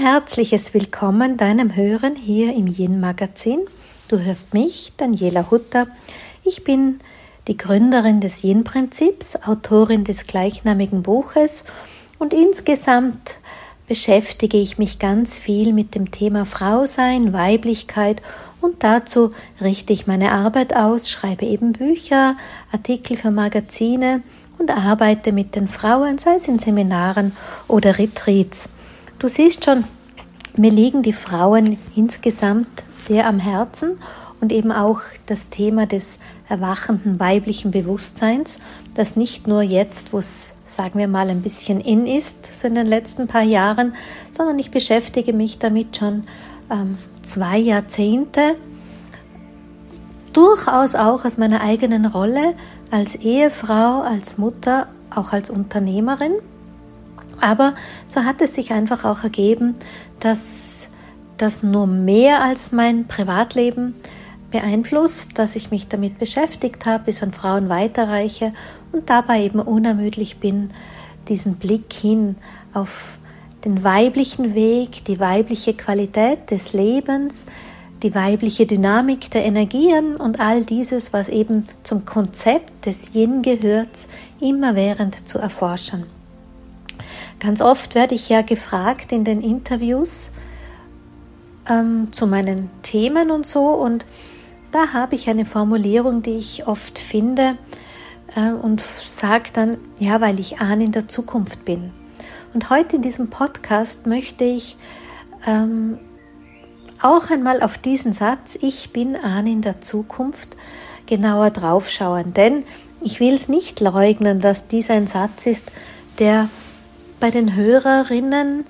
herzliches Willkommen deinem Hören hier im Yin Magazin. Du hörst mich, Daniela Hutter. Ich bin die Gründerin des Yin Prinzips, Autorin des gleichnamigen Buches und insgesamt beschäftige ich mich ganz viel mit dem Thema Frausein, Weiblichkeit und dazu richte ich meine Arbeit aus, schreibe eben Bücher, Artikel für Magazine und arbeite mit den Frauen, sei es in Seminaren oder Retreats. Du siehst schon, mir liegen die Frauen insgesamt sehr am Herzen und eben auch das Thema des erwachenden weiblichen Bewusstseins, das nicht nur jetzt, wo es, sagen wir mal, ein bisschen in ist, so in den letzten paar Jahren, sondern ich beschäftige mich damit schon ähm, zwei Jahrzehnte, durchaus auch aus meiner eigenen Rolle als Ehefrau, als Mutter, auch als Unternehmerin aber so hat es sich einfach auch ergeben, dass das nur mehr als mein Privatleben beeinflusst, dass ich mich damit beschäftigt habe, bis an Frauen weiterreiche und dabei eben unermüdlich bin, diesen Blick hin auf den weiblichen Weg, die weibliche Qualität des Lebens, die weibliche Dynamik der Energien und all dieses, was eben zum Konzept des Yin gehört, immerwährend zu erforschen. Ganz oft werde ich ja gefragt in den Interviews ähm, zu meinen Themen und so und da habe ich eine Formulierung, die ich oft finde äh, und sage dann, ja, weil ich Ahn in der Zukunft bin. Und heute in diesem Podcast möchte ich ähm, auch einmal auf diesen Satz, ich bin Ahn in der Zukunft, genauer draufschauen. Denn ich will es nicht leugnen, dass dies ein Satz ist, der bei den Hörerinnen,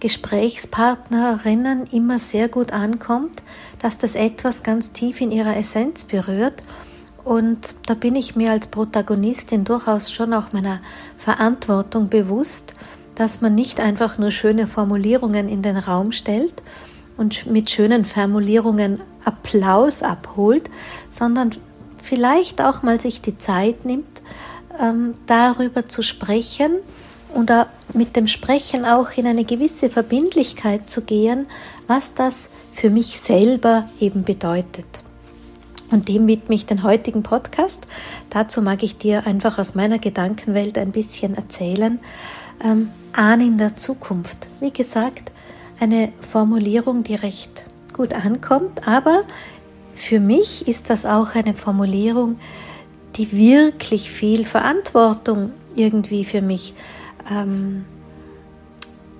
Gesprächspartnerinnen immer sehr gut ankommt, dass das etwas ganz tief in ihrer Essenz berührt. Und da bin ich mir als Protagonistin durchaus schon auch meiner Verantwortung bewusst, dass man nicht einfach nur schöne Formulierungen in den Raum stellt und mit schönen Formulierungen Applaus abholt, sondern vielleicht auch mal sich die Zeit nimmt, ähm, darüber zu sprechen, oder mit dem Sprechen auch in eine gewisse Verbindlichkeit zu gehen, was das für mich selber eben bedeutet. Und dem widme ich den heutigen Podcast. Dazu mag ich dir einfach aus meiner Gedankenwelt ein bisschen erzählen. Ähm, Ahn in der Zukunft. Wie gesagt, eine Formulierung, die recht gut ankommt, aber für mich ist das auch eine Formulierung, die wirklich viel Verantwortung irgendwie für mich ähm,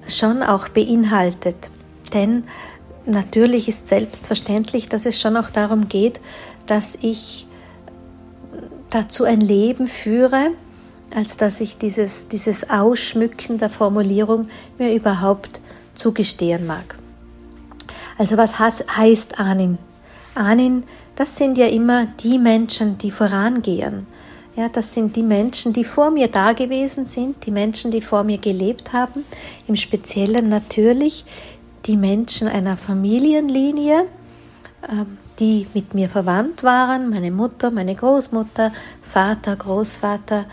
schon auch beinhaltet. Denn natürlich ist selbstverständlich, dass es schon auch darum geht, dass ich dazu ein Leben führe, als dass ich dieses, dieses Ausschmücken der Formulierung mir überhaupt zugestehen mag. Also was heißt Anin? Anin, das sind ja immer die Menschen, die vorangehen. Ja, das sind die Menschen, die vor mir da gewesen sind, die Menschen, die vor mir gelebt haben, im Speziellen natürlich die Menschen einer Familienlinie, ähm, die mit mir verwandt waren, meine Mutter, meine Großmutter, Vater, Großvater,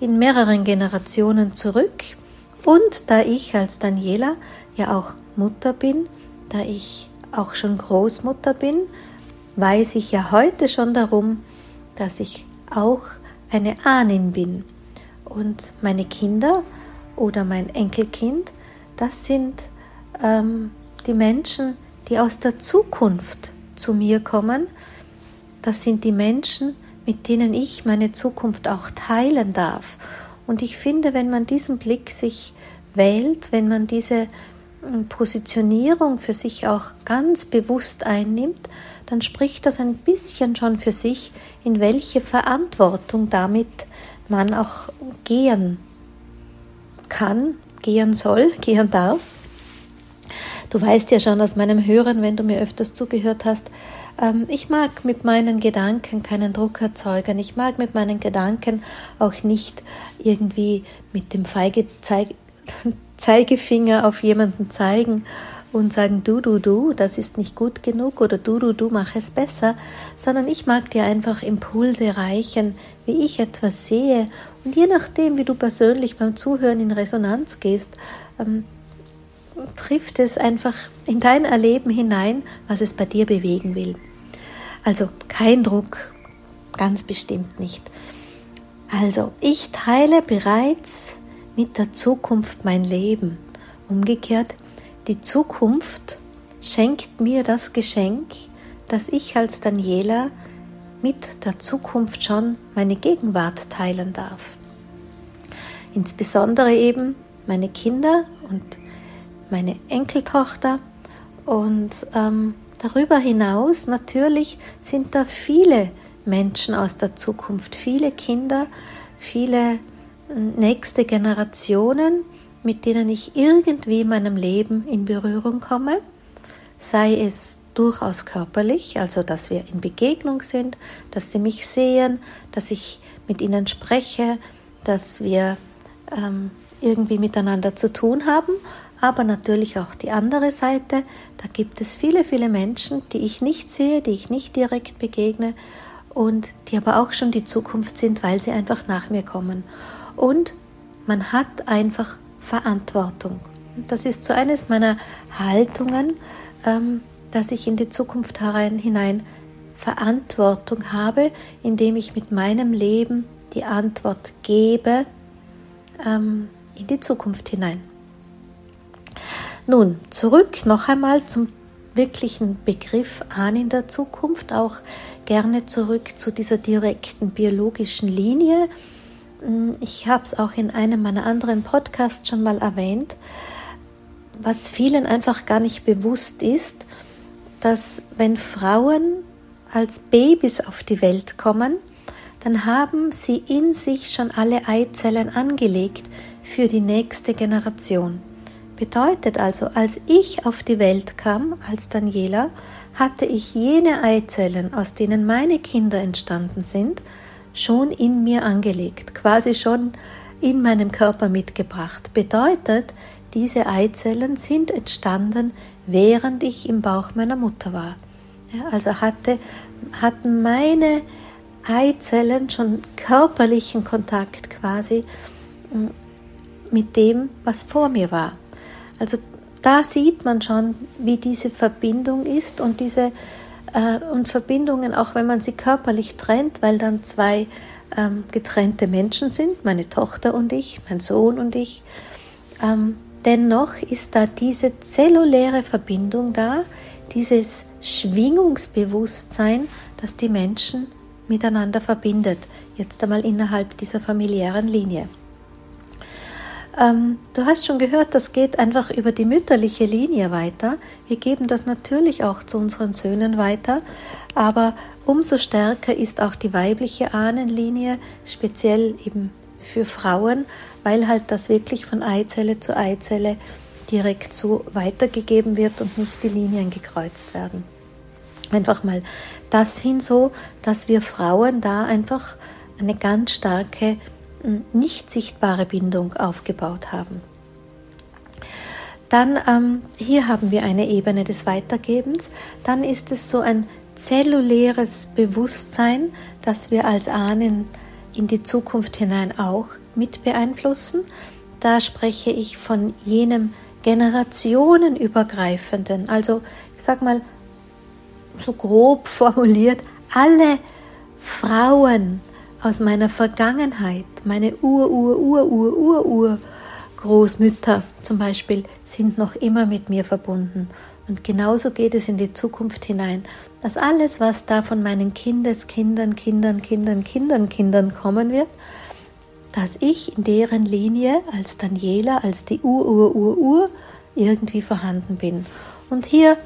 in mehreren Generationen zurück. Und da ich als Daniela ja auch Mutter bin, da ich auch schon Großmutter bin, weiß ich ja heute schon darum, dass ich auch eine Ahnin bin. Und meine Kinder oder mein Enkelkind, das sind ähm, die Menschen, die aus der Zukunft zu mir kommen. Das sind die Menschen, mit denen ich meine Zukunft auch teilen darf. Und ich finde, wenn man diesen Blick sich wählt, wenn man diese hm, Positionierung für sich auch ganz bewusst einnimmt, dann spricht das ein bisschen schon für sich, in welche Verantwortung damit man auch gehen kann, gehen soll, gehen darf. Du weißt ja schon aus meinem Hören, wenn du mir öfters zugehört hast, ähm, ich mag mit meinen Gedanken keinen Druck erzeugen. Ich mag mit meinen Gedanken auch nicht irgendwie mit dem Feige Zeigefinger auf jemanden zeigen und sagen, du, du, du, das ist nicht gut genug oder du, du, du, mach es besser, sondern ich mag dir einfach Impulse reichen, wie ich etwas sehe. Und je nachdem, wie du persönlich beim Zuhören in Resonanz gehst, ähm, trifft es einfach in dein Erleben hinein, was es bei dir bewegen will. Also kein Druck, ganz bestimmt nicht. Also ich teile bereits mit der Zukunft mein Leben. Umgekehrt, die Zukunft schenkt mir das Geschenk, dass ich als Daniela mit der Zukunft schon meine Gegenwart teilen darf. Insbesondere eben meine Kinder und meine Enkeltochter und ähm, darüber hinaus natürlich sind da viele Menschen aus der Zukunft, viele Kinder, viele hm, nächste Generationen, mit denen ich irgendwie in meinem Leben in Berührung komme, sei es durchaus körperlich, also dass wir in Begegnung sind, dass sie mich sehen, dass ich mit ihnen spreche, dass wir ähm, irgendwie miteinander zu tun haben, aber natürlich auch die andere Seite. Da gibt es viele, viele Menschen, die ich nicht sehe, die ich nicht direkt begegne und die aber auch schon die Zukunft sind, weil sie einfach nach mir kommen. Und man hat einfach Verantwortung. Das ist so eines meiner Haltungen, ähm, dass ich in die Zukunft hinein Verantwortung habe, indem ich mit meinem Leben die Antwort gebe ähm, in die Zukunft hinein. Nun, zurück noch einmal zum wirklichen Begriff an in der Zukunft, auch gerne zurück zu dieser direkten biologischen Linie. Ich habe es auch in einem meiner anderen Podcasts schon mal erwähnt, was vielen einfach gar nicht bewusst ist, dass wenn Frauen als Babys auf die Welt kommen, dann haben sie in sich schon alle Eizellen angelegt für die nächste Generation. Bedeutet also, als ich auf die Welt kam, als Daniela, hatte ich jene Eizellen, aus denen meine Kinder entstanden sind, schon in mir angelegt, quasi schon in meinem Körper mitgebracht. Bedeutet, diese Eizellen sind entstanden, während ich im Bauch meiner Mutter war. Ja, also hatte, hatten meine Eizellen schon körperlichen Kontakt quasi mm, mit dem, was vor mir war. Also da sieht man schon, wie diese Verbindung ist und diese äh, und Verbindungen, auch wenn man sie körperlich trennt, weil dann zwei ähm, getrennte Menschen sind, meine Tochter und ich, mein Sohn und ich. Ähm, dennoch ist da diese zelluläre Verbindung da, dieses Schwingungsbewusstsein, das die Menschen miteinander verbindet, jetzt einmal innerhalb dieser familiären Linie. Ähm, du hast schon gehört, das geht einfach über die mütterliche Linie weiter. Wir geben das natürlich auch zu unseren Söhnen weiter, aber umso stärker ist auch die weibliche Ahnenlinie, speziell eben für Frauen, weil halt das wirklich von Eizelle zu Eizelle direkt so weitergegeben wird und nicht die Linien gekreuzt werden. Einfach mal das hin so, dass wir Frauen da einfach eine ganz starke nicht sichtbare Bindung aufgebaut haben. Dann ähm, hier haben wir eine Ebene des Weitergebens. Dann ist es so ein zelluläres Bewusstsein, das wir als Ahnen in die Zukunft hinein auch mit beeinflussen. Da spreche ich von jenem generationenübergreifenden, also ich sage mal so grob formuliert, alle Frauen aus meiner Vergangenheit, meine Ur, Ur, Ur, Ur, Ur, Ur Großmütter zum Beispiel sind noch immer mit mir verbunden. Und genauso geht es in die Zukunft hinein, dass alles, was da von meinen Kindeskindern, Kindern, Kindern, Kindern, Kindern kommen wird, dass ich in deren Linie als Daniela, als die Ur, Ur, Ur, Ur irgendwie vorhanden bin. Und hier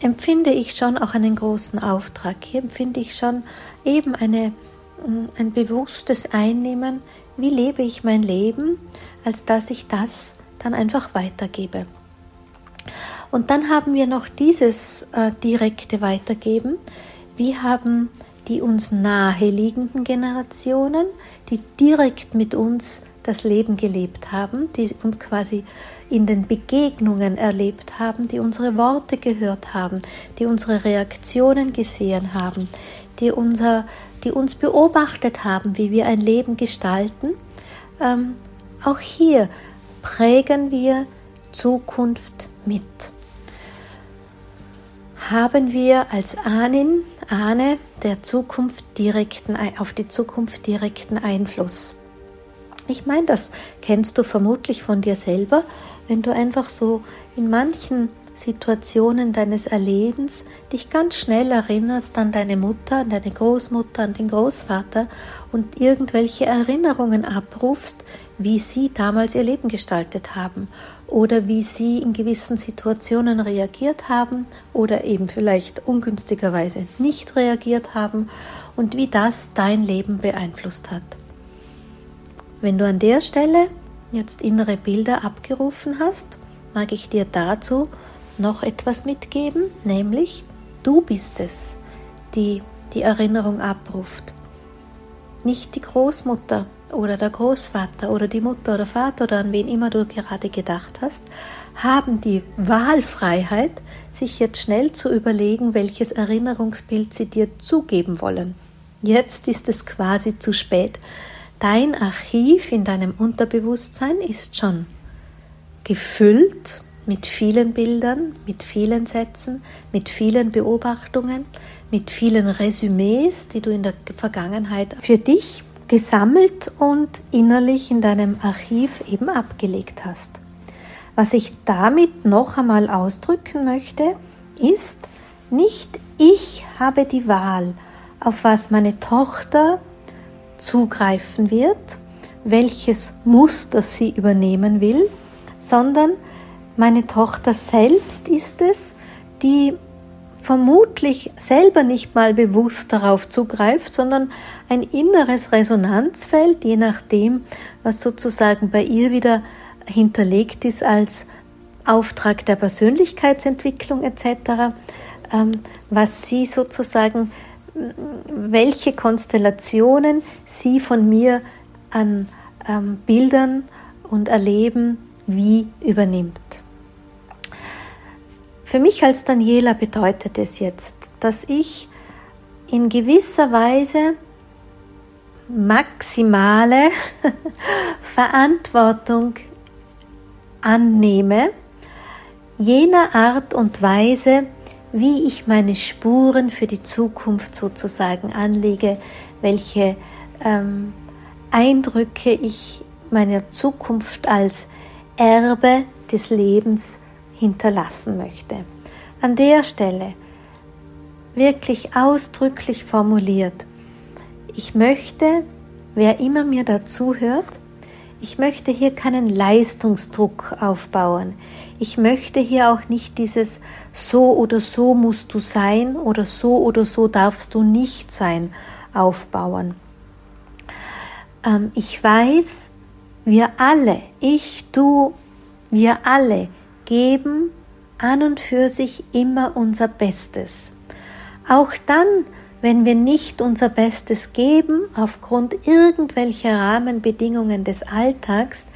empfinde ich schon auch einen großen Auftrag. Hier empfinde ich schon eben eine ein bewusstes Einnehmen, wie lebe ich mein Leben, als dass ich das dann einfach weitergebe. Und dann haben wir noch dieses äh, direkte Weitergeben. Wie haben die uns naheliegenden Generationen, die direkt mit uns das Leben gelebt haben, die uns quasi in den Begegnungen erlebt haben, die unsere Worte gehört haben, die unsere Reaktionen gesehen haben, die unser die uns beobachtet haben, wie wir ein Leben gestalten. Ähm, auch hier prägen wir Zukunft mit? Haben wir als Ahnen, Ahne der Zukunft direkten, auf die Zukunft direkten Einfluss? Ich meine, das kennst du vermutlich von dir selber, wenn du einfach so in manchen Situationen deines Erlebens dich ganz schnell erinnerst an deine Mutter, an deine Großmutter, an den Großvater und irgendwelche Erinnerungen abrufst, wie sie damals ihr Leben gestaltet haben oder wie sie in gewissen Situationen reagiert haben oder eben vielleicht ungünstigerweise nicht reagiert haben und wie das dein Leben beeinflusst hat. Wenn du an der Stelle jetzt innere Bilder abgerufen hast, mag ich dir dazu noch etwas mitgeben, nämlich du bist es, die die Erinnerung abruft. Nicht die Großmutter oder der Großvater oder die Mutter oder Vater oder an wen immer du gerade gedacht hast, haben die Wahlfreiheit, sich jetzt schnell zu überlegen, welches Erinnerungsbild sie dir zugeben wollen. Jetzt ist es quasi zu spät. Dein Archiv in deinem Unterbewusstsein ist schon gefüllt mit vielen Bildern, mit vielen Sätzen, mit vielen Beobachtungen, mit vielen Resümees, die du in der Vergangenheit für dich gesammelt und innerlich in deinem Archiv eben abgelegt hast. Was ich damit noch einmal ausdrücken möchte, ist, nicht ich habe die Wahl, auf was meine Tochter zugreifen wird, welches Muster sie übernehmen will, sondern meine Tochter selbst ist es, die vermutlich selber nicht mal bewusst darauf zugreift, sondern ein inneres Resonanzfeld, je nachdem, was sozusagen bei ihr wieder hinterlegt ist als Auftrag der Persönlichkeitsentwicklung etc., ähm, was sie sozusagen, welche Konstellationen sie von mir an ähm, Bildern und Erleben wie übernimmt. Für mich als Daniela bedeutet es jetzt, dass ich in gewisser Weise maximale Verantwortung annehme, jener Art und Weise, wie ich meine Spuren für die Zukunft sozusagen anlege, welche ähm, Eindrücke ich meiner Zukunft als Erbe des Lebens hinterlassen möchte. An der Stelle wirklich ausdrücklich formuliert, ich möchte, wer immer mir dazu hört, ich möchte hier keinen Leistungsdruck aufbauen. Ich möchte hier auch nicht dieses so oder so musst du sein oder so oder so darfst du nicht sein aufbauen. Ähm, ich weiß, wir alle, ich, du, wir alle geben an und für sich immer unser Bestes. Auch dann, wenn wir nicht unser Bestes geben, aufgrund irgendwelcher Rahmenbedingungen des Alltags,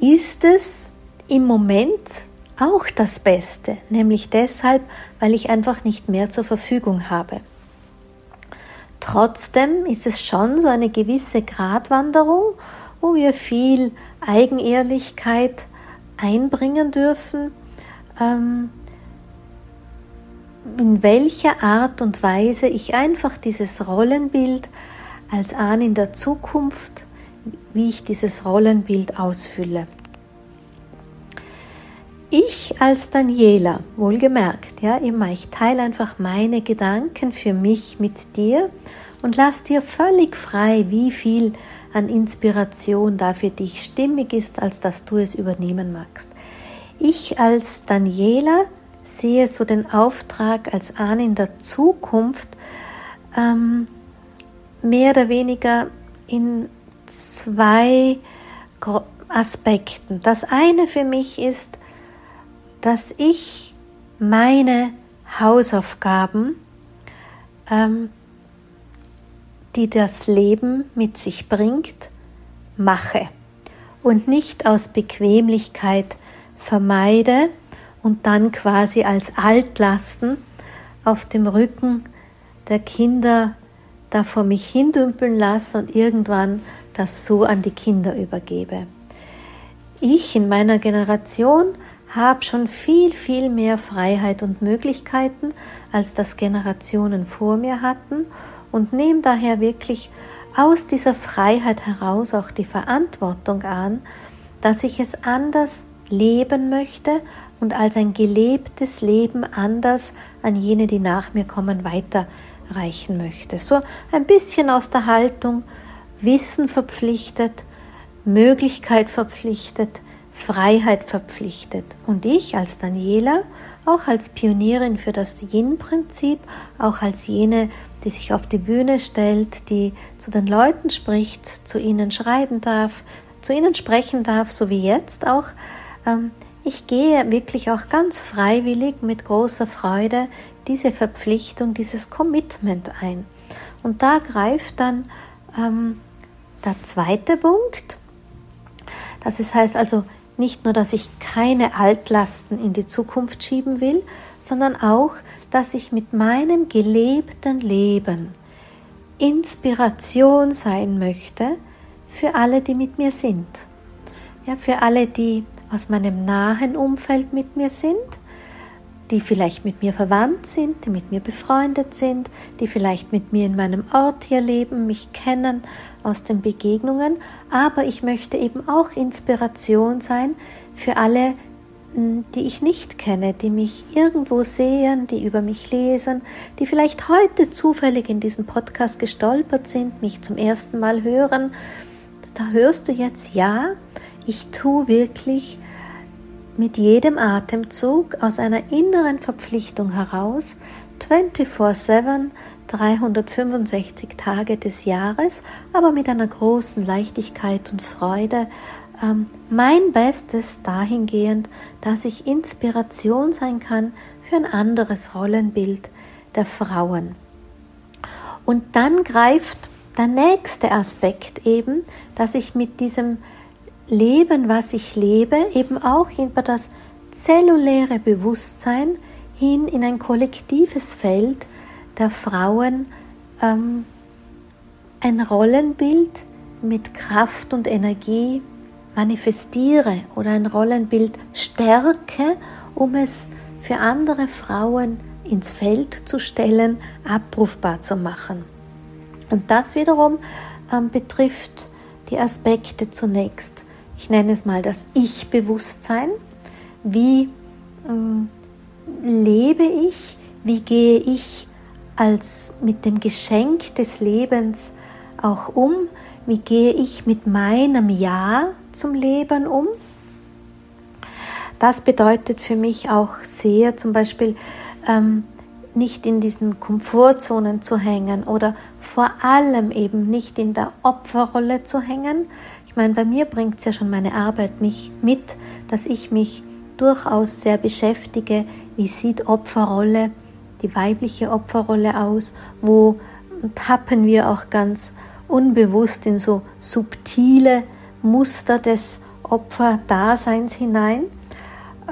ist es im Moment auch das Beste, nämlich deshalb, weil ich einfach nicht mehr zur Verfügung habe. Trotzdem ist es schon so eine gewisse Gratwanderung, wo wir viel Eigenehrlichkeit einbringen dürfen, ähm, in welcher Art und Weise ich einfach dieses Rollenbild als Ahn in der Zukunft, wie ich dieses Rollenbild ausfülle. Ich als Daniela, wohlgemerkt, ja, immer, ich teile einfach meine Gedanken für mich mit dir und lass dir völlig frei, wie viel an Inspiration da für dich stimmig ist, als dass du es übernehmen magst. Ich als Daniela sehe so den Auftrag als Ahn in der Zukunft ähm, mehr oder weniger in zwei Aspekten. Das eine für mich ist, dass ich meine Hausaufgaben ähm, die das Leben mit sich bringt, mache und nicht aus Bequemlichkeit vermeide und dann quasi als Altlasten auf dem Rücken der Kinder da vor mich hindümpeln lasse und irgendwann das so an die Kinder übergebe. Ich in meiner Generation habe schon viel, viel mehr Freiheit und Möglichkeiten, als das Generationen vor mir hatten und nehme daher wirklich aus dieser Freiheit heraus auch die Verantwortung an, dass ich es anders leben möchte und als ein gelebtes Leben anders an jene, die nach mir kommen, weiterreichen möchte. So ein bisschen aus der Haltung Wissen verpflichtet, Möglichkeit verpflichtet, Freiheit verpflichtet. Und ich als Daniela, auch als Pionierin für das Yin-Prinzip, auch als jene, die sich auf die Bühne stellt, die zu den Leuten spricht, zu ihnen schreiben darf, zu ihnen sprechen darf, so wie jetzt auch. Ähm, ich gehe wirklich auch ganz freiwillig mit großer Freude diese Verpflichtung, dieses Commitment ein. Und da greift dann ähm, der zweite Punkt. Das heißt also nicht nur, dass ich keine Altlasten in die Zukunft schieben will, sondern auch, dass ich mit meinem gelebten Leben Inspiration sein möchte für alle, die mit mir sind. Ja, für alle, die aus meinem nahen Umfeld mit mir sind, die vielleicht mit mir verwandt sind, die mit mir befreundet sind, die vielleicht mit mir in meinem Ort hier leben, mich kennen aus den Begegnungen, aber ich möchte eben auch Inspiration sein für alle, hm, die ich nicht kenne, die mich irgendwo sehen, die über mich lesen, die vielleicht heute zufällig in diesen Podcast gestolpert sind, mich zum ersten Mal hören. Da hörst du jetzt, ja, ich tue wirklich mit jedem Atemzug aus einer inneren Verpflichtung heraus 24/7 365 Tage des Jahres, aber mit einer großen Leichtigkeit und Freude ähm, mein Bestes dahingehend, dass ich Inspiration sein kann für ein anderes Rollenbild der Frauen. Und dann greift der nächste Aspekt eben, dass ich mit diesem Leben, was ich lebe, eben auch über das zelluläre Bewusstsein hin in ein kollektives Feld der Frauen ähm, ein Rollenbild mit Kraft und Energie manifestiere oder ein Rollenbild stärke, um es für andere Frauen ins Feld zu stellen, abrufbar zu machen. Und das wiederum ähm, betrifft die Aspekte zunächst ich nenne es mal das Ich-Bewusstsein. Wie ähm, lebe ich? Wie gehe ich als mit dem Geschenk des Lebens auch um? Wie gehe ich mit meinem Ja zum Leben um? Das bedeutet für mich auch sehr zum Beispiel ähm, nicht in diesen Komfortzonen zu hängen oder vor allem eben nicht in der Opferrolle zu hängen, meine, bei mir bringt es ja schon meine Arbeit mich mit, dass ich mich durchaus sehr beschäftige, wie sieht Opferrolle, die weibliche Opferrolle aus, wo tappen wir auch ganz unbewusst in so subtile Muster des Opferdaseins hinein.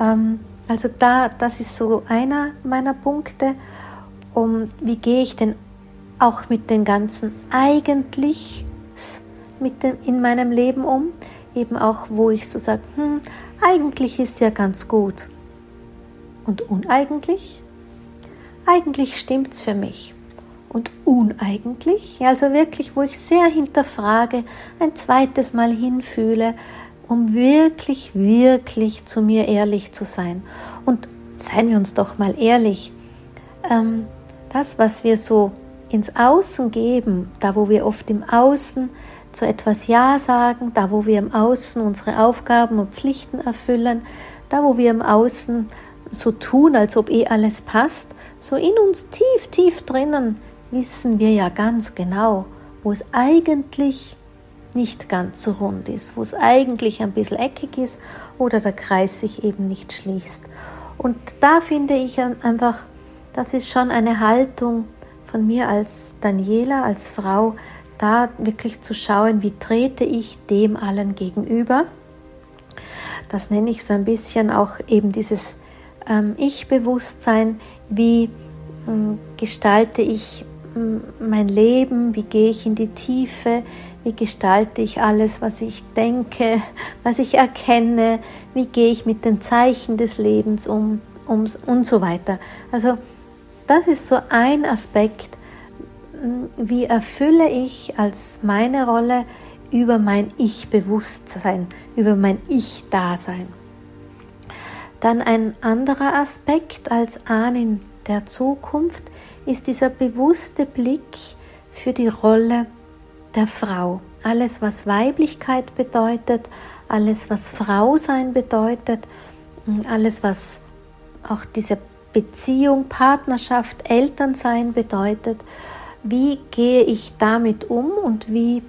Ähm, also da, das ist so einer meiner Punkte. Um, wie gehe ich denn auch mit den ganzen eigentlich mit dem, in meinem Leben um. Eben auch, wo ich so sage, hm, eigentlich ist ja ganz gut. Und uneigentlich? Eigentlich stimmt es für mich. Und uneigentlich? Also wirklich, wo ich sehr hinterfrage, ein zweites Mal hinfühle, um wirklich, wirklich zu mir ehrlich zu sein. Und seien wir uns doch mal ehrlich, ähm, das, was wir so ins Außen geben, da wo wir oft im Außen zu etwas Ja sagen, da wo wir im Außen unsere Aufgaben und Pflichten erfüllen, da wo wir im Außen so tun, als ob eh alles passt, so in uns tief, tief drinnen wissen wir ja ganz genau, wo es eigentlich nicht ganz so rund ist, wo es eigentlich ein bisschen eckig ist oder der Kreis sich eben nicht schließt. Und da finde ich einfach, das ist schon eine Haltung von mir als Daniela, als Frau, da wirklich zu schauen, wie trete ich dem allen gegenüber. Das nenne ich so ein bisschen auch eben dieses ähm, Ich-Bewusstsein, wie ähm, gestalte ich ähm, mein Leben, wie gehe ich in die Tiefe, wie gestalte ich alles, was ich denke, was ich erkenne, wie gehe ich mit den Zeichen des Lebens um, um und so weiter. Also das ist so ein Aspekt, wie erfülle ich als meine Rolle über mein Ich-Bewusstsein, über mein Ich-Dasein. Dann ein anderer Aspekt als Ahnen der Zukunft ist dieser bewusste Blick für die Rolle der Frau. Alles, was Weiblichkeit bedeutet, alles, was Frau sein bedeutet, alles, was auch diese Beziehung, Partnerschaft, Elternsein bedeutet. Wie gehe ich damit um und wie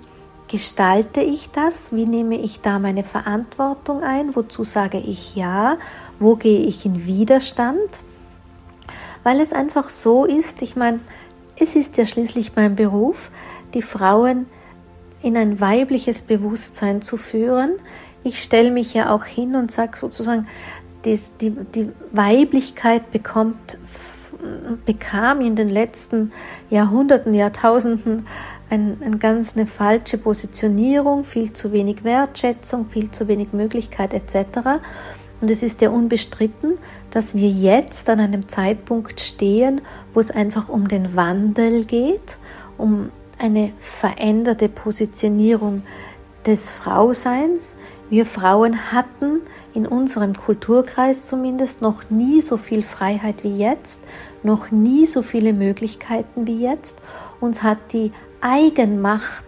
gestalte ich das? Wie nehme ich da meine Verantwortung ein? Wozu sage ich ja? Wo gehe ich in Widerstand? Weil es einfach so ist, ich meine, es ist ja schließlich mein Beruf, die Frauen in ein weibliches Bewusstsein zu führen. Ich stelle mich ja auch hin und sage sozusagen, die, die, die Weiblichkeit bekommt, bekam in den letzten Jahrhunderten, Jahrtausenden ein, ein ganz eine falsche Positionierung, viel zu wenig Wertschätzung, viel zu wenig Möglichkeit etc. Und es ist ja unbestritten, dass wir jetzt an einem Zeitpunkt stehen, wo es einfach um den Wandel geht, um eine veränderte Positionierung des Frauseins. Wir Frauen hatten in unserem Kulturkreis zumindest noch nie so viel Freiheit wie jetzt, noch nie so viele Möglichkeiten wie jetzt. Uns hat die Eigenmacht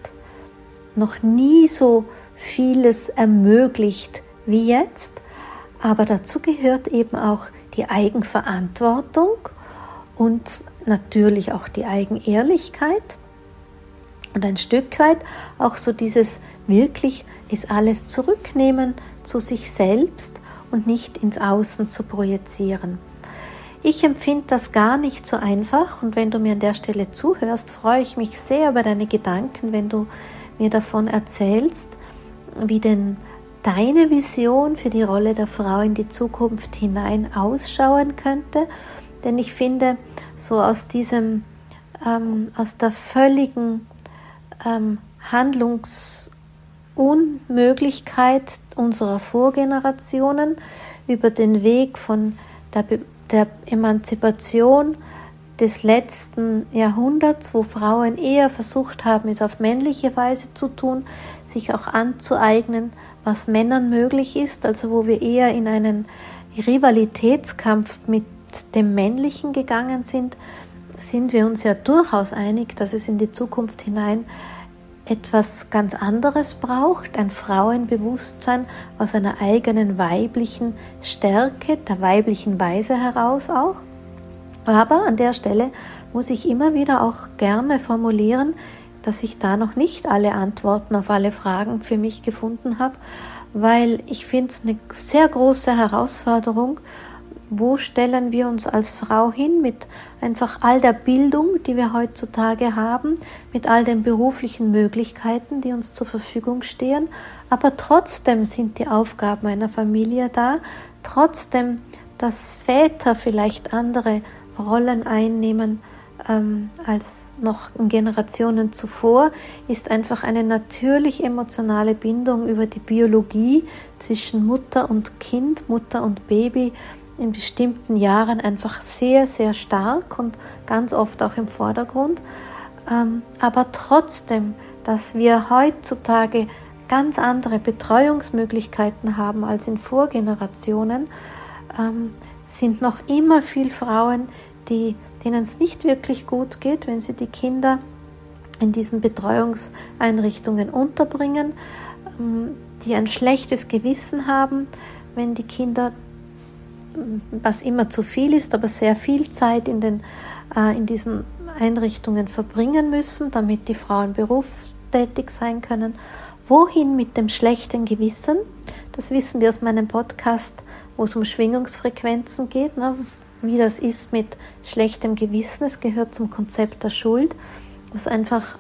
noch nie so vieles ermöglicht wie jetzt. Aber dazu gehört eben auch die Eigenverantwortung und natürlich auch die Eigenehrlichkeit und ein Stück weit auch so dieses wirklich ist alles zurücknehmen zu sich selbst und nicht ins Außen zu projizieren. Ich empfinde das gar nicht so einfach und wenn du mir an der Stelle zuhörst, freue ich mich sehr über deine Gedanken, wenn du mir davon erzählst, wie denn deine Vision für die Rolle der Frau in die Zukunft hinein ausschauen könnte. Denn ich finde, so aus diesem, ähm, aus der völligen ähm, Handlungsunmöglichkeit unserer Vorgenerationen über den Weg von der, der Emanzipation des letzten Jahrhunderts, wo Frauen eher versucht haben, es auf männliche Weise zu tun, sich auch anzueignen, was Männern möglich ist, also wo wir eher in einen Rivalitätskampf mit dem Männlichen gegangen sind, sind wir uns ja durchaus einig, dass es in die Zukunft hinein etwas ganz anderes braucht, ein Frauenbewusstsein aus einer eigenen weiblichen Stärke, der weiblichen Weise heraus auch. Aber an der Stelle muss ich immer wieder auch gerne formulieren, dass ich da noch nicht alle Antworten auf alle Fragen für mich gefunden habe, weil ich finde es eine sehr große Herausforderung, wo stellen wir uns als Frau hin mit einfach all der Bildung, die wir heutzutage haben, mit all den beruflichen Möglichkeiten, die uns zur Verfügung stehen. Aber trotzdem sind die Aufgaben einer Familie da, trotzdem, dass Väter vielleicht andere Rollen einnehmen ähm, als noch in Generationen zuvor, ist einfach eine natürlich emotionale Bindung über die Biologie zwischen Mutter und Kind, Mutter und Baby in bestimmten Jahren einfach sehr, sehr stark und ganz oft auch im Vordergrund. Ähm, aber trotzdem, dass wir heutzutage ganz andere Betreuungsmöglichkeiten haben als in Vorgenerationen, ähm, sind noch immer viele Frauen, die, denen es nicht wirklich gut geht, wenn sie die Kinder in diesen Betreuungseinrichtungen unterbringen, ähm, die ein schlechtes Gewissen haben, wenn die Kinder was immer zu viel ist, aber sehr viel Zeit in, den, äh, in diesen Einrichtungen verbringen müssen, damit die Frauen berufstätig sein können. Wohin mit dem schlechten Gewissen? Das wissen wir aus meinem Podcast, wo es um Schwingungsfrequenzen geht, ne? wie das ist mit schlechtem Gewissen. Es gehört zum Konzept der Schuld, was einfach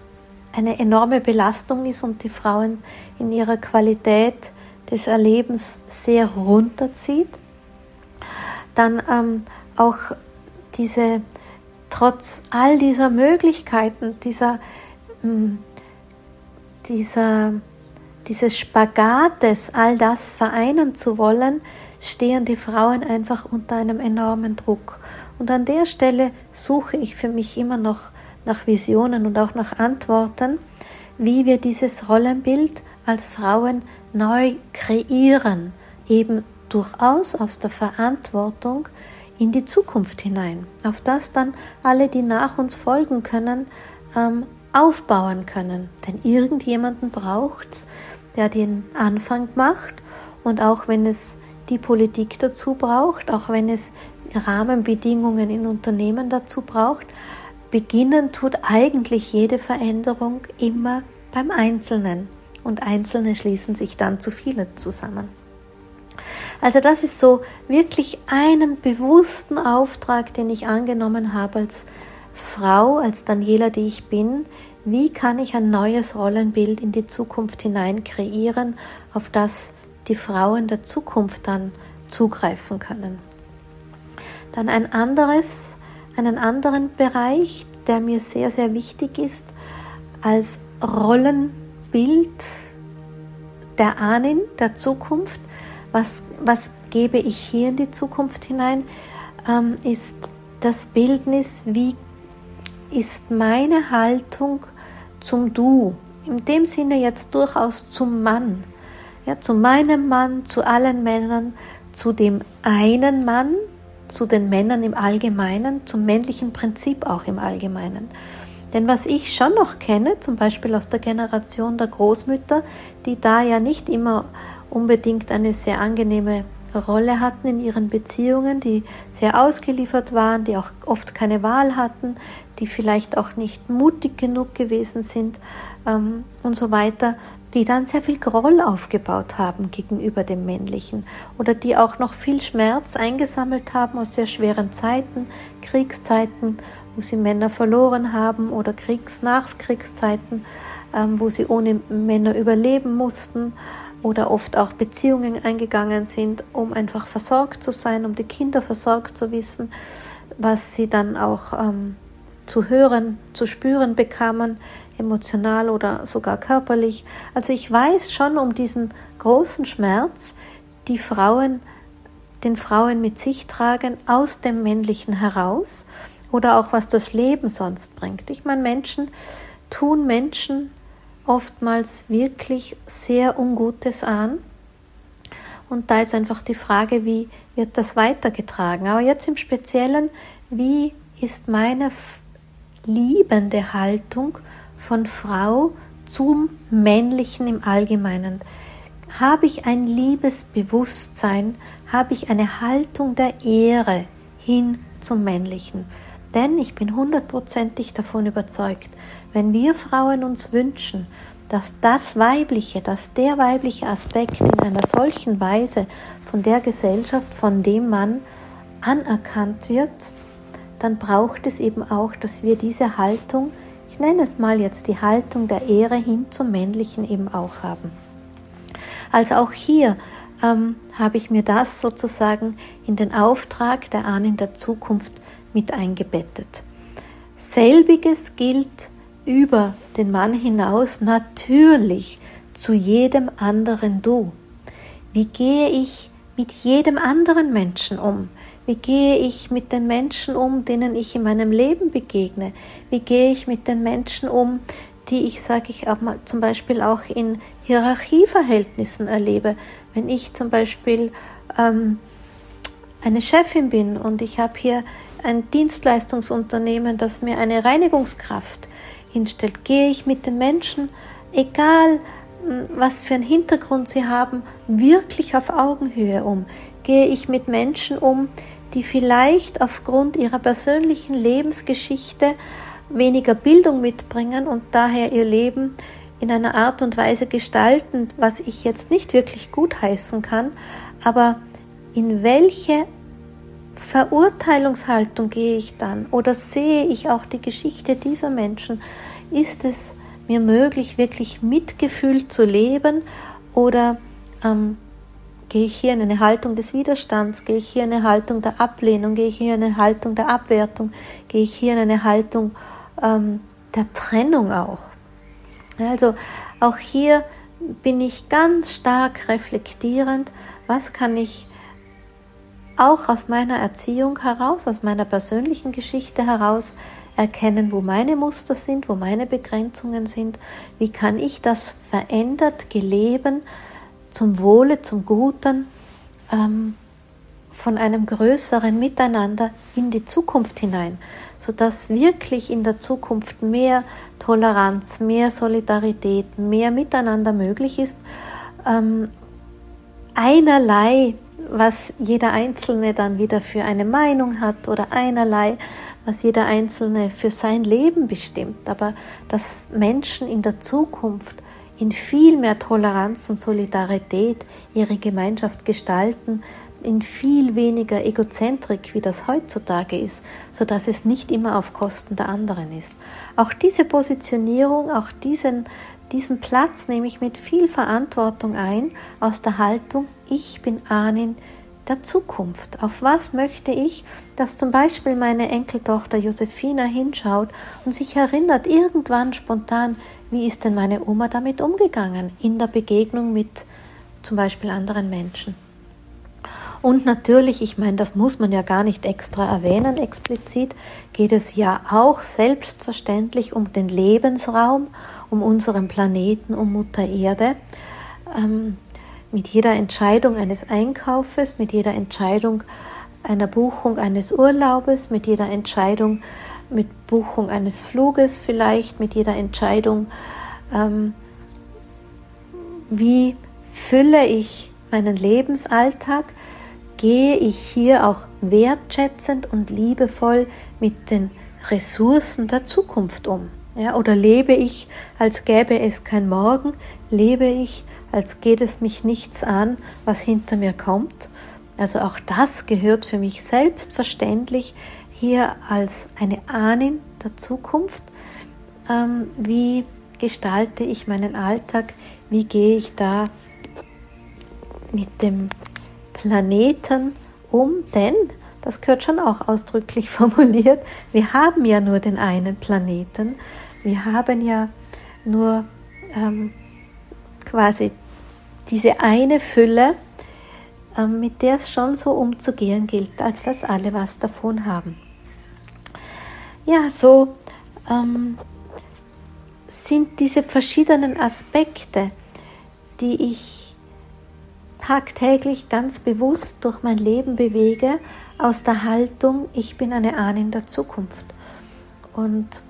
eine enorme Belastung ist und die Frauen in ihrer Qualität des Erlebens sehr runterzieht dann ähm, auch diese, trotz all dieser Möglichkeiten, dieser, ähm, dieser, dieses Spagates, all das vereinen zu wollen, stehen die Frauen einfach unter einem enormen Druck. Und an der Stelle suche ich für mich immer noch nach Visionen und auch nach Antworten, wie wir dieses Rollenbild als Frauen neu kreieren, eben durchaus aus der Verantwortung in die Zukunft hinein, auf das dann alle, die nach uns folgen können, ähm, aufbauen können. Denn irgendjemanden braucht es, der den Anfang macht und auch wenn es die Politik dazu braucht, auch wenn es Rahmenbedingungen in Unternehmen dazu braucht, beginnen tut eigentlich jede Veränderung immer beim Einzelnen und Einzelne schließen sich dann zu vielen zusammen. Also das ist so wirklich einen bewussten Auftrag, den ich angenommen habe als Frau, als Daniela, die ich bin. Wie kann ich ein neues Rollenbild in die Zukunft hinein kreieren, auf das die Frauen der Zukunft dann zugreifen können? Dann ein anderes, einen anderen Bereich, der mir sehr, sehr wichtig ist, als Rollenbild der Ahnen der Zukunft, was, was gebe ich hier in die Zukunft hinein, ähm, ist das Bildnis, wie ist meine Haltung zum Du, in dem Sinne jetzt durchaus zum Mann, ja, zu meinem Mann, zu allen Männern, zu dem einen Mann, zu den Männern im Allgemeinen, zum männlichen Prinzip auch im Allgemeinen. Denn was ich schon noch kenne, zum Beispiel aus der Generation der Großmütter, die da ja nicht immer unbedingt eine sehr angenehme Rolle hatten in ihren Beziehungen, die sehr ausgeliefert waren, die auch oft keine Wahl hatten, die vielleicht auch nicht mutig genug gewesen sind ähm, und so weiter, die dann sehr viel Groll aufgebaut haben gegenüber dem Männlichen oder die auch noch viel Schmerz eingesammelt haben aus sehr schweren Zeiten, Kriegszeiten, wo sie Männer verloren haben oder Kriegs-Nachkriegszeiten, ähm, wo sie ohne Männer überleben mussten oder oft auch Beziehungen eingegangen sind, um einfach versorgt zu sein, um die Kinder versorgt zu wissen, was sie dann auch ähm, zu hören, zu spüren bekamen, emotional oder sogar körperlich. Also ich weiß schon um diesen großen Schmerz, die Frauen, den Frauen mit sich tragen, aus dem Männlichen heraus oder auch was das Leben sonst bringt. Ich meine, Menschen tun Menschen oftmals wirklich sehr Ungutes an. Und da ist einfach die Frage, wie wird das weitergetragen? Aber jetzt im Speziellen, wie ist meine liebende Haltung von Frau zum Männlichen im Allgemeinen? Habe ich ein Liebesbewusstsein? Habe ich eine Haltung der Ehre hin zum Männlichen? Denn ich bin hundertprozentig davon überzeugt, wenn wir Frauen uns wünschen, dass das Weibliche, dass der weibliche Aspekt in einer solchen Weise von der Gesellschaft, von dem Mann anerkannt wird, dann braucht es eben auch, dass wir diese Haltung, ich nenne es mal jetzt die Haltung der Ehre hin zum Männlichen eben auch haben. Also auch hier ähm, habe ich mir das sozusagen in den Auftrag der Ahnen der Zukunft mit eingebettet. Selbiges gilt über den Mann hinaus natürlich zu jedem anderen Du. Wie gehe ich mit jedem anderen Menschen um? Wie gehe ich mit den Menschen um, denen ich in meinem Leben begegne? Wie gehe ich mit den Menschen um, die ich, sage ich auch mal, zum Beispiel auch in Hierarchieverhältnissen erlebe? Wenn ich zum Beispiel ähm, eine Chefin bin und ich habe hier ein Dienstleistungsunternehmen, das mir eine Reinigungskraft hinstellt, gehe ich mit den Menschen, egal hm, was für einen Hintergrund sie haben, wirklich auf Augenhöhe um. Gehe ich mit Menschen um, die vielleicht aufgrund ihrer persönlichen Lebensgeschichte weniger Bildung mitbringen und daher ihr Leben in einer Art und Weise gestalten, was ich jetzt nicht wirklich gut heißen kann, aber in welche Verurteilungshaltung gehe ich dann oder sehe ich auch die Geschichte dieser Menschen? Ist es mir möglich, wirklich Mitgefühl zu leben oder ähm, gehe ich hier in eine Haltung des Widerstands, gehe ich hier in eine Haltung der Ablehnung, gehe ich hier in eine Haltung der Abwertung, gehe ich hier in eine Haltung ähm, der Trennung auch? Also auch hier bin ich ganz stark reflektierend, was kann ich auch aus meiner Erziehung heraus, aus meiner persönlichen Geschichte heraus erkennen, wo meine Muster sind, wo meine Begrenzungen sind, wie kann ich das verändert geleben zum Wohle, zum Guten ähm, von einem größeren Miteinander in die Zukunft hinein, sodass wirklich in der Zukunft mehr Toleranz, mehr Solidarität, mehr Miteinander möglich ist. Ähm, einerlei, was jeder Einzelne dann wieder für eine Meinung hat oder einerlei, was jeder Einzelne für sein Leben bestimmt, aber dass Menschen in der Zukunft in viel mehr Toleranz und Solidarität ihre Gemeinschaft gestalten, in viel weniger Egozentrik, wie das heutzutage ist, so dass es nicht immer auf Kosten der anderen ist. Auch diese Positionierung, auch diesen, diesen Platz nehme ich mit viel Verantwortung ein, aus der Haltung, ich bin Ahnen der Zukunft. Auf was möchte ich, dass zum Beispiel meine Enkeltochter Josefina hinschaut und sich erinnert, irgendwann spontan, wie ist denn meine Oma damit umgegangen in der Begegnung mit zum Beispiel anderen Menschen. Und natürlich, ich meine, das muss man ja gar nicht extra erwähnen, explizit, geht es ja auch selbstverständlich um den Lebensraum, um unseren Planeten, um Mutter Erde. Ähm, mit jeder Entscheidung eines Einkaufes, mit jeder Entscheidung einer Buchung eines Urlaubes, mit jeder Entscheidung, mit Buchung eines Fluges vielleicht, mit jeder Entscheidung, ähm, wie fülle ich meinen Lebensalltag, gehe ich hier auch wertschätzend und liebevoll mit den Ressourcen der Zukunft um. Ja, oder lebe ich, als gäbe es kein Morgen, lebe ich, als geht es mich nichts an, was hinter mir kommt. Also auch das gehört für mich selbstverständlich hier als eine Ahnen der Zukunft. Ähm, wie gestalte ich meinen Alltag? Wie gehe ich da mit dem Planeten um? Denn, das gehört schon auch ausdrücklich formuliert, wir haben ja nur den einen Planeten. Wir haben ja nur ähm, quasi diese eine Fülle, ähm, mit der es schon so umzugehen gilt, als dass alle was davon haben. Ja, so ähm, sind diese verschiedenen Aspekte, die ich tagtäglich ganz bewusst durch mein Leben bewege, aus der Haltung, ich bin eine Ahnen der Zukunft. Und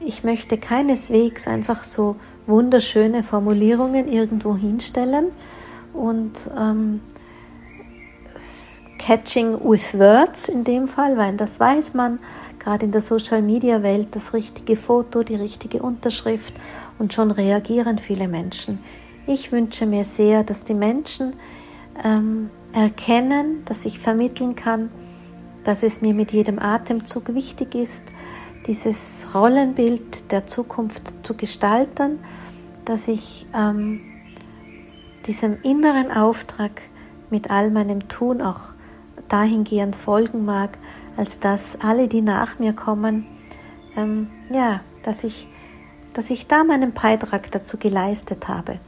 ich möchte keineswegs einfach so wunderschöne Formulierungen irgendwo hinstellen und ähm, Catching with Words in dem Fall, weil das weiß man, gerade in der Social-Media-Welt, das richtige Foto, die richtige Unterschrift und schon reagieren viele Menschen. Ich wünsche mir sehr, dass die Menschen ähm, erkennen, dass ich vermitteln kann, dass es mir mit jedem Atemzug wichtig ist, dieses Rollenbild der Zukunft zu gestalten, dass ich ähm, diesem inneren Auftrag mit all meinem Tun auch dahingehend folgen mag, als dass alle, die nach mir kommen, ähm, ja, dass ich, dass ich da meinen Beitrag dazu geleistet habe.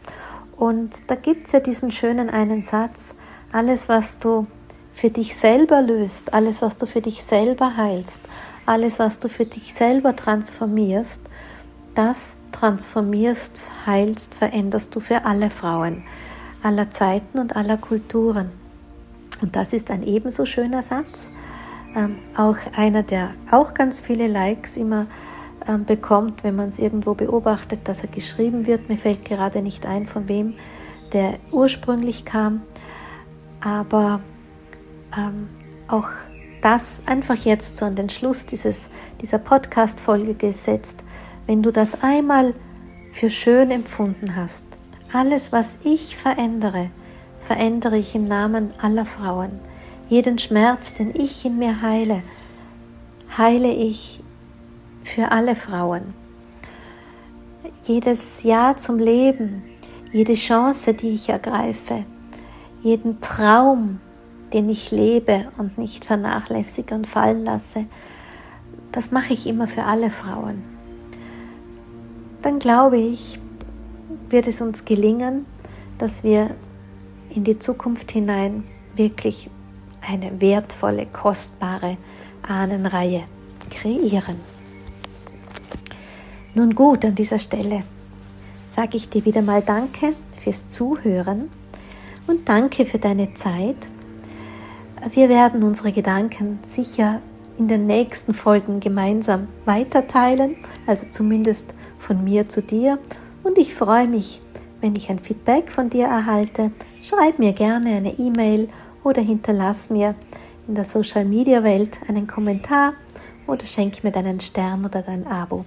Und da gibt es ja diesen schönen einen Satz, alles, was du für dich selber löst, alles, was du für dich selber heilst, alles, was du für dich selber transformierst, das transformierst, heilst, veränderst du für alle Frauen aller Zeiten und aller Kulturen. Und das ist ein ebenso schöner Satz, ähm, auch einer, der auch ganz viele Likes immer ähm, bekommt, wenn man es irgendwo beobachtet, dass er geschrieben wird. Mir fällt gerade nicht ein, von wem der ursprünglich kam, aber ähm, auch das einfach jetzt so an den Schluss dieses, dieser Podcast-Folge gesetzt. Wenn du das einmal für schön empfunden hast, alles, was ich verändere, verändere ich im Namen aller Frauen. Jeden Schmerz, den ich in mir heile, heile ich für alle Frauen. Jedes Ja zum Leben, jede Chance, die ich ergreife, jeden Traum, den ich lebe und nicht vernachlässige und fallen lasse, das mache ich immer für alle Frauen. Dann glaube ich, wird es uns gelingen, dass wir in die Zukunft hinein wirklich eine wertvolle, kostbare Ahnenreihe kreieren. Nun gut, an dieser Stelle sage ich dir wieder mal Danke fürs Zuhören und danke für deine Zeit. Wir werden unsere Gedanken sicher in den nächsten Folgen gemeinsam weiterteilen, also zumindest von mir zu dir. Und ich freue mich, wenn ich ein Feedback von dir erhalte. Schreib mir gerne eine E-Mail oder hinterlass mir in der Social Media Welt einen Kommentar oder schenk mir deinen Stern oder dein Abo.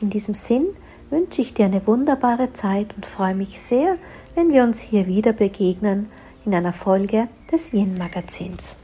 In diesem Sinn wünsche ich dir eine wunderbare Zeit und freue mich sehr, wenn wir uns hier wieder begegnen in einer Folge des Yin Magazins.